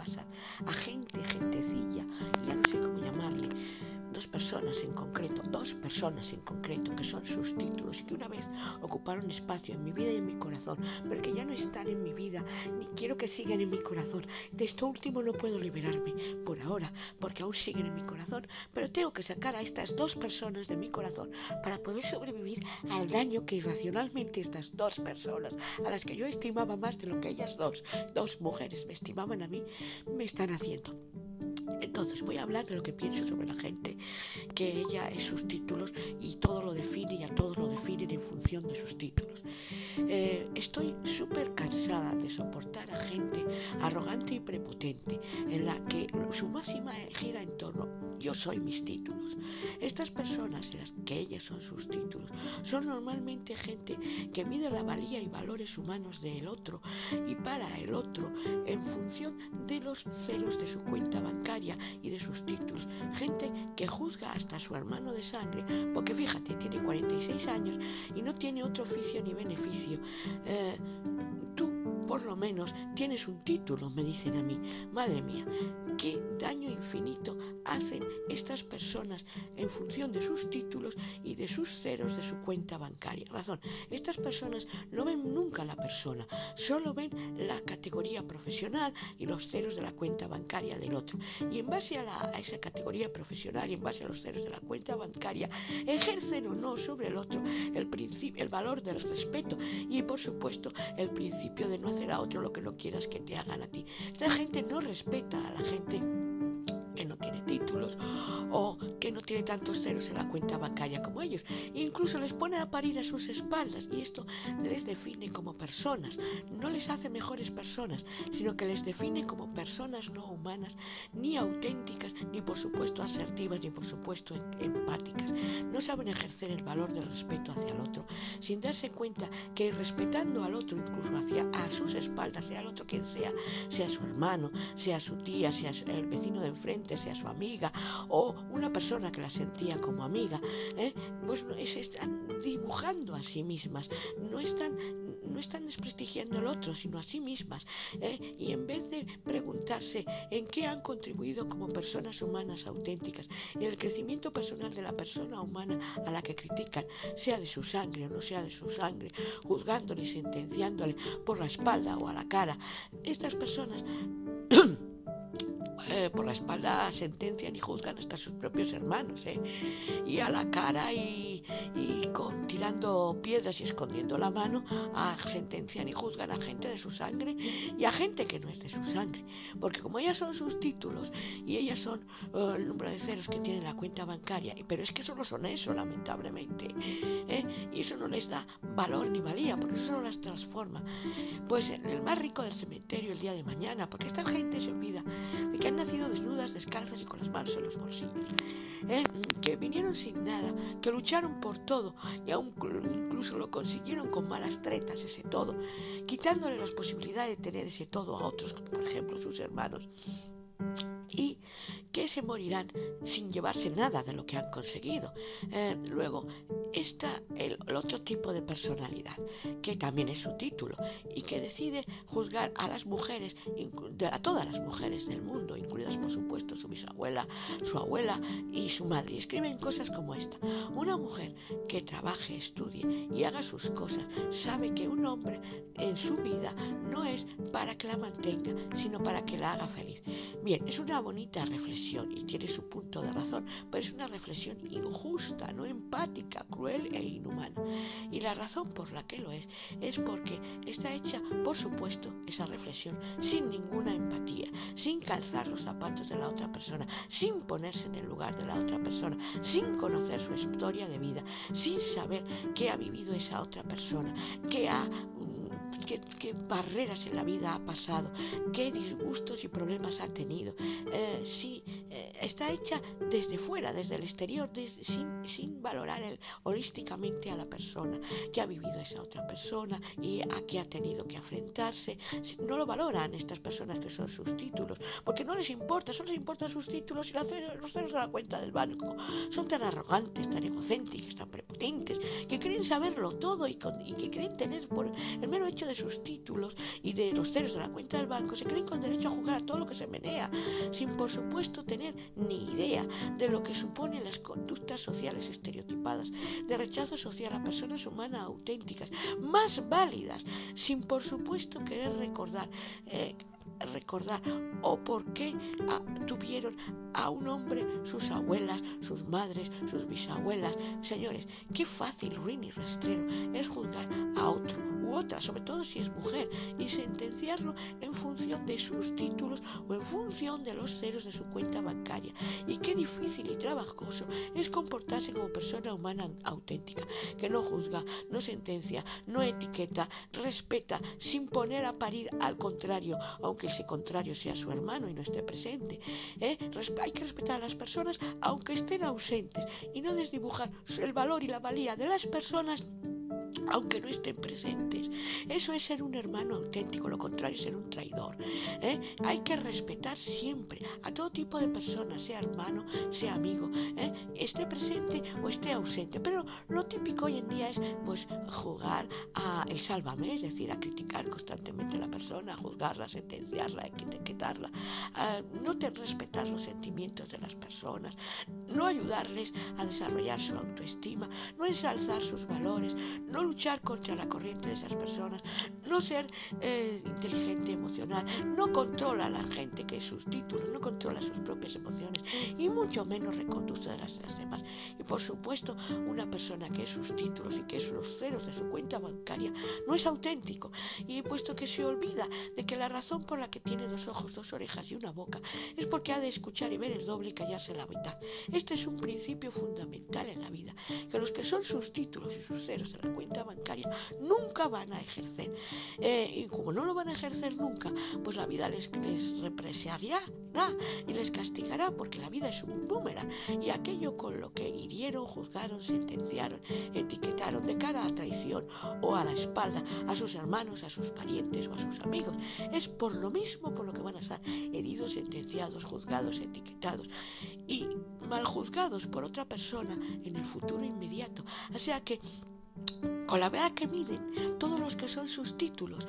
WhatsApp personas en concreto, dos personas en concreto, que son sus títulos que una vez ocuparon espacio en mi vida y en mi corazón, pero que ya no están en mi vida, ni quiero que sigan en mi corazón. De esto último no puedo liberarme por ahora, porque aún siguen en mi corazón, pero tengo que sacar a estas dos personas de mi corazón para poder sobrevivir al daño que irracionalmente estas dos personas, a las que yo estimaba más de lo que ellas dos, dos mujeres me estimaban a mí, me están haciendo. Entonces voy a hablar de lo que pienso sobre la gente, que ella es sus títulos y todo lo define y a todos lo definen en función de sus títulos. Eh, estoy súper cansada de soportar a gente arrogante y prepotente, en la que su máxima gira en torno yo soy mis títulos. Estas personas, las que ellas son sus títulos, son normalmente gente que mide la valía y valores humanos del otro y para el otro en función de los ceros de su cuenta bancaria y de sus títulos. Gente que juzga hasta a su hermano de sangre, porque fíjate, tiene 46 años y no tiene otro oficio ni beneficio. Eh, tú, por lo menos, tienes un título, me dicen a mí. Madre mía, qué daño infinito hacen estas personas en función de sus títulos y de sus ceros de su cuenta bancaria. Razón, estas personas no ven nunca la persona, solo ven la categoría profesional y los ceros de la cuenta bancaria del otro. Y en base a, esa categoría profesional y en base a los ceros de la cuenta bancaria, ejercen o no sobre el otro el, el valor del respeto y por supuesto el principio de no hacer a otro lo que no quieras que te hagan a ti. Esta gente no respeta a la gente thing que no tiene títulos o que no tiene tantos ceros en la cuenta bancaria como ellos. incluso les pone a parir a sus espaldas y esto les define como personas. No les hace mejores personas, sino que les define como personas no humanas, ni auténticas, ni por supuesto asertivas, ni por supuesto empáticas. No saben ejercer el valor del respeto hacia el otro, sin darse cuenta que respetando al otro, incluso hacia a sus espaldas, sea el otro quien sea, sea su hermano, sea su tía, sea el vecino de enfrente, sea su amiga o una persona que la sentía como amiga, ¿eh? pues se están dibujando a sí mismas, no están, no están desprestigiando al otro, sino a sí mismas. ¿eh? Y en vez de preguntarse en qué han contribuido como personas humanas auténticas, en el crecimiento personal de la persona humana a la que critican, sea de su sangre o no sea de su sangre, juzgándole y sentenciándole por la espalda o a la cara, estas personas Eh, por la espalda sentencian y juzgan hasta sus propios hermanos, ¿eh? y a la cara y, con, tirando piedras y escondiendo la mano, a, sentencian y juzgan a gente de su sangre y a gente que no es de su sangre, porque como ellas son sus títulos y ellas son eh, el número de ceros que tiene la cuenta bancaria, pero es que solo son eso, lamentablemente, y eso no les da valor ni valía, por eso no las transforma. Pues en el más rico del cementerio el día de mañana, porque esta gente se olvida de que han nacido desnudas, descalzas y con las manos en los bolsillos, ¿eh? que vinieron sin nada, que lucharon por todo y aún incluso lo consiguieron con malas tretas ese todo, quitándole las posibilidades de tener ese todo a otros, por ejemplo sus hermanos y que se morirán sin llevarse nada de lo que han conseguido. Eh, luego está el, otro tipo de personalidad, que también es su título, y que decide juzgar a las mujeres, a todas las mujeres del mundo, incluidas por supuesto su bisabuela, su abuela y su madre. Y escriben cosas como esta. Una mujer que trabaje, estudie y haga sus cosas, sabe que un hombre en su vida no es para que la mantenga, sino para que la haga feliz. Bien, es una bonita reflexión y tiene su punto de razón, pero es una reflexión injusta, no empática, cruel e inhumana. Y la razón por la que lo es es porque está hecha, por supuesto, esa reflexión sin ninguna empatía, sin calzar los zapatos de la otra persona, sin ponerse en el lugar de la otra persona, sin conocer su historia de vida, sin saber qué ha vivido esa otra persona, qué ha qué, barreras en la vida ha pasado, qué disgustos y problemas ha tenido, eh, eh, está hecha desde fuera, desde el exterior, sin, sin, valorar holísticamente a la persona que ha vivido esa otra persona y a que ha tenido que enfrentarse. No lo valoran estas personas que son sus títulos, porque no les importa, solo les importan sus títulos y los ceros de la cuenta del banco. Son tan arrogantes, tan egocéntricos, tan prepotentes, que creen saberlo todo y, y que creen tener por el mero hecho de sus títulos y de los ceros de la cuenta del banco, se creen con derecho a jugar a todo lo que se menea, sin por supuesto tener ni idea de lo que suponen las conductas sociales estereotipadas, de rechazo social a personas humanas auténticas, más válidas, sin por supuesto querer recordar. Eh, recordar o por qué ah, tuvieron a un hombre sus abuelas, sus madres, sus bisabuelas. Señores, qué fácil, ruin y rastrero es juzgar a otro otra, sobre todo si es mujer, y sentenciarlo en función de sus títulos o en función de los ceros de su cuenta bancaria. Y qué difícil y trabajoso es comportarse como persona humana auténtica, que no juzga, no sentencia, no etiqueta, respeta, sin poner a parir al contrario, aunque ese contrario sea su hermano y no esté presente. ¿eh? Hay que respetar a las personas aunque estén ausentes y no desdibujar el valor y la valía de las personas aunque no estén presentes. Eso es ser un hermano auténtico, lo contrario es ser un traidor. ¿eh? Hay que respetar siempre a todo tipo de personas, sea hermano, sea amigo, ¿eh? esté presente o esté ausente. Pero lo típico hoy en día es pues jugar a el sálvame, es decir, a criticar constantemente a la persona, a juzgarla, a sentenciarla, a etiquetarla, a no te respetar los sentimientos de las personas, no ayudarles a desarrollar su autoestima, no ensalzar sus valores, no luchar contra la corriente de esas personas, no ser eh, inteligente emocional, no controla a la gente que es sus títulos, no controla sus propias emociones y mucho menos reconduce de las, las demás. Y por supuesto, una persona que es sus títulos y que es los ceros de su cuenta bancaria no es auténtico. Y puesto que se olvida de que la razón por la que tiene dos ojos, dos orejas y una boca es porque ha de escuchar y ver el doble y callarse la mitad. Este es un principio fundamental en la vida, que los que son sus títulos y sus ceros de la cuenta bancaria nunca van a ejercer. Eh, y como no lo van a ejercer nunca, pues la vida les, les y les castigará, porque la vida es un boomerang. Y aquello con lo que hirieron, juzgaron, sentenciaron, etiquetaron de cara a traición o a la espalda a sus hermanos, a sus parientes o a sus amigos, es por lo mismo por lo que van a estar heridos, sentenciados, juzgados, etiquetados y mal juzgados por otra persona en el futuro inmediato. O sea que con la verdad que miden todos los que son sus títulos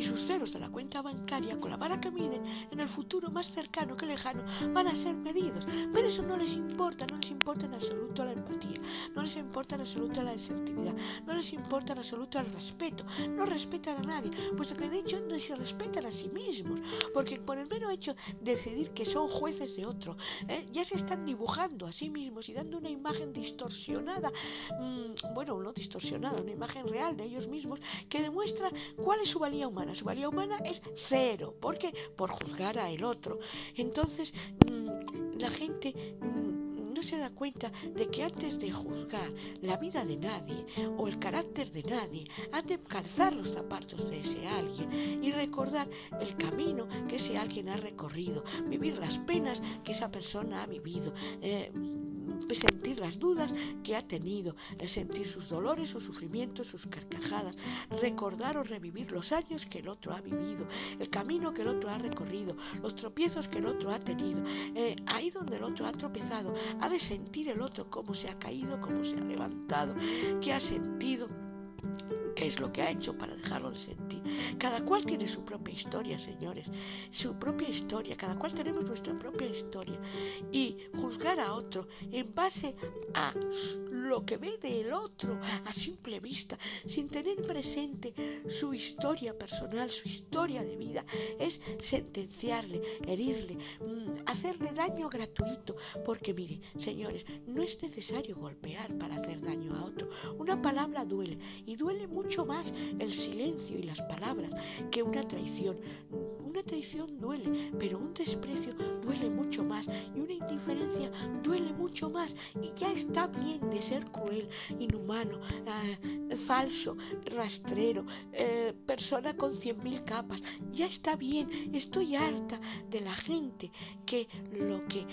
y sus ceros de la cuenta bancaria, con la vara que miden en el futuro más cercano que lejano, van a ser medidos. Pero eso no les importa, no les importa en absoluto la empatía, no les importa en absoluto la asertividad, no les importa en absoluto el respeto, no respetan a nadie, puesto que de hecho no se respetan a sí mismos, porque por el mero hecho de decidir que son jueces de otro, ¿eh? ya se están dibujando a sí mismos y dando una imagen distorsionada, mm, bueno, no distorsionada, una imagen real de ellos mismos que demuestra cuál es su valía humana. Su valía humana es cero. ¿Por qué? Por juzgar a el otro. Entonces, mm, la gente mm, no se da cuenta de que antes de juzgar la vida de nadie o el carácter de nadie, han de calzar los zapatos de ese alguien y recordar el camino que ese alguien ha recorrido, vivir las penas que esa persona ha vivido. Eh, sentir las dudas que ha tenido, sentir sus dolores, sus sufrimientos, sus carcajadas, recordar o revivir los años que el otro ha vivido, el camino que el otro ha recorrido, los tropiezos que el otro ha tenido. Eh, ahí donde el otro ha tropezado, ha de sentir el otro cómo se ha caído, cómo se ha levantado, qué ha sentido es lo que ha hecho para dejarlo de sentir. Cada cual tiene su propia historia, señores, su propia historia, cada cual tenemos nuestra propia historia. Y juzgar a otro en base a lo que ve del otro a simple vista, sin tener presente su historia personal, su historia de vida, es sentenciarle, herirle, mm, hacerle daño gratuito. Porque mire, señores, no es necesario golpear para hacer daño a otro. Una palabra duele y duele mucho más el silencio y las palabras que una traición. Una traición duele, pero un desprecio duele mucho más y una indiferencia duele mucho más. Y ya está bien de ser cruel, inhumano, eh, falso, rastrero, eh, persona con cien mil capas. Ya está bien, estoy harta de la gente que lo que,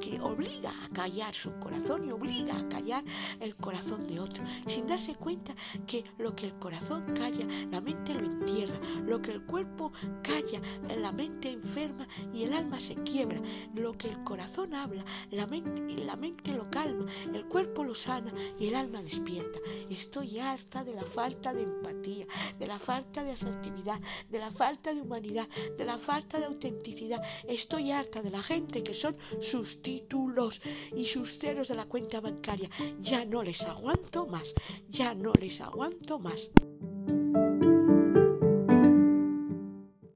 que obliga a callar su corazón y obliga a callar el corazón de otro, sin darse cuenta que lo que el corazón calla, la mente lo entierra, lo que el cuerpo calla, la mente enferma y el alma se quiebra, lo que el corazón habla, la mente, lo calma, el cuerpo lo sana y el alma despierta. Estoy harta de la falta de empatía, de la falta de asertividad, de la falta de humanidad, de la falta de autenticidad. Estoy harta de la gente que son sus títulos y sus ceros de la cuenta bancaria. Ya no les aguanto más, ya no les aguanto más.